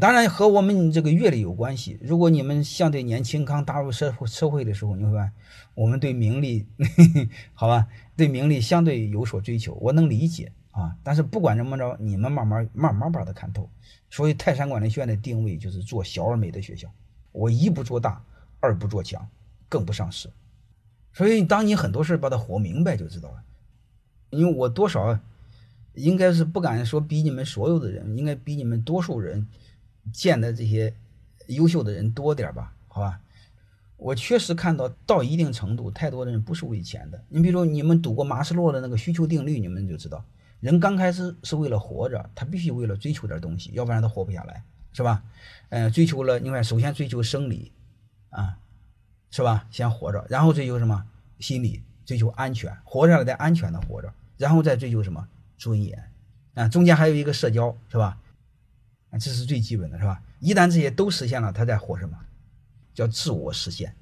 当然和我们这个阅历有关系。如果你们相对年轻，刚踏入社会社会的时候，你会发现我们对名利，好吧，对名利相对有所追求，我能理解啊。但是不管怎么着，你们慢慢慢慢把它看透。所以泰山管理学院的定位就是做小而美的学校，我一不做大，二不做强，更不上市。所以当你很多事把它活明白就知道了。因为我多少应该是不敢说比你们所有的人，应该比你们多数人。见的这些优秀的人多点吧，好吧？我确实看到到一定程度，太多的人不是为钱的。你比如你们读过马斯洛的那个需求定律，你们就知道，人刚开始是为了活着，他必须为了追求点东西，要不然他活不下来，是吧？嗯，追求了，你看，首先追求生理，啊，是吧？先活着，然后追求什么？心理，追求安全，活下来再安全的活着，然后再追求什么？尊严，啊，中间还有一个社交，是吧？这是最基本的，是吧？一旦这些都实现了，他在活什么？叫自我实现，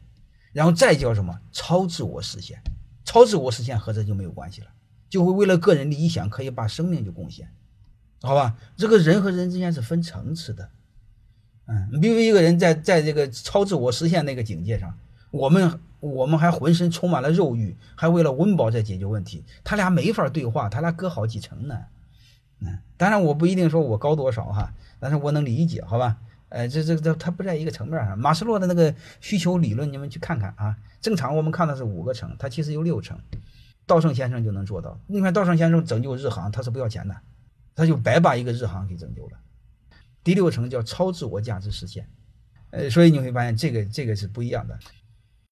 然后再叫什么？超自我实现。超自我实现和这就没有关系了，就会为了个人的理想可以把生命就贡献，好吧？这个人和人之间是分层次的，嗯，你比如一个人在在这个超自我实现那个境界上，我们我们还浑身充满了肉欲，还为了温饱在解决问题，他俩没法对话，他俩隔好几层呢。嗯，当然我不一定说我高多少哈。但是我能理解，好吧？呃，这这这，它不在一个层面上。马斯洛的那个需求理论，你们去看看啊。正常我们看的是五个层，它其实有六层。稻盛先生就能做到。你看稻盛先生拯救日航，他是不要钱的，他就白把一个日航给拯救了。第六层叫超自我价值实现，呃，所以你会发现这个这个是不一样的。